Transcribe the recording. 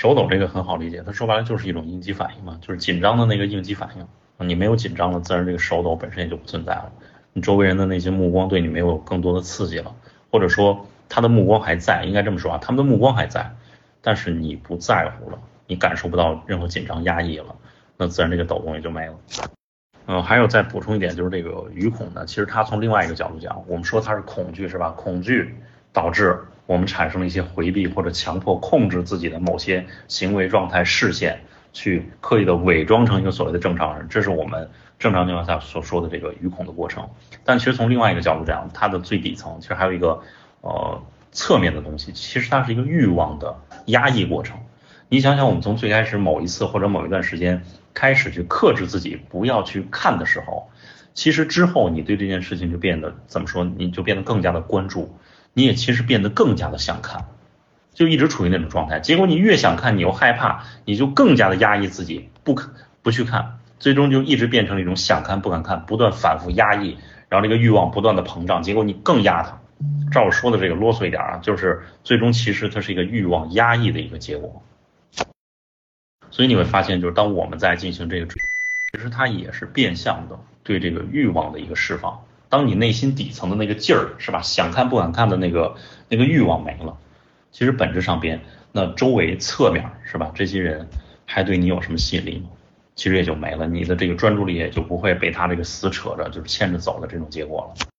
手抖这个很好理解，它说白了就是一种应激反应嘛，就是紧张的那个应激反应。你没有紧张了，自然这个手抖本身也就不存在了。你周围人的那些目光对你没有更多的刺激了，或者说他的目光还在，应该这么说啊，他们的目光还在，但是你不在乎了，你感受不到任何紧张压抑了，那自然这个抖动也就没了。嗯，还有再补充一点，就是这个余恐呢，其实它从另外一个角度讲，我们说它是恐惧是吧？恐惧导致我们产生了一些回避或者强迫控制自己的某些行为状态、视线，去刻意的伪装成一个所谓的正常人，这是我们正常情况下所说的这个余恐的过程。但其实从另外一个角度讲，它的最底层其实还有一个呃侧面的东西，其实它是一个欲望的压抑过程。你想想，我们从最开始某一次或者某一段时间。开始去克制自己不要去看的时候，其实之后你对这件事情就变得怎么说？你就变得更加的关注，你也其实变得更加的想看，就一直处于那种状态。结果你越想看，你又害怕，你就更加的压抑自己，不看不去看，最终就一直变成了一种想看不敢看，不断反复压抑，然后这个欲望不断的膨胀，结果你更压它。照我说的这个啰嗦一点啊，就是最终其实它是一个欲望压抑的一个结果。所以你会发现，就是当我们在进行这个，其实它也是变相的对这个欲望的一个释放。当你内心底层的那个劲儿，是吧？想看不敢看的那个那个欲望没了，其实本质上边，那周围侧面是吧？这些人还对你有什么吸引力吗？其实也就没了，你的这个专注力也就不会被他这个死扯着，就是牵着走的这种结果了。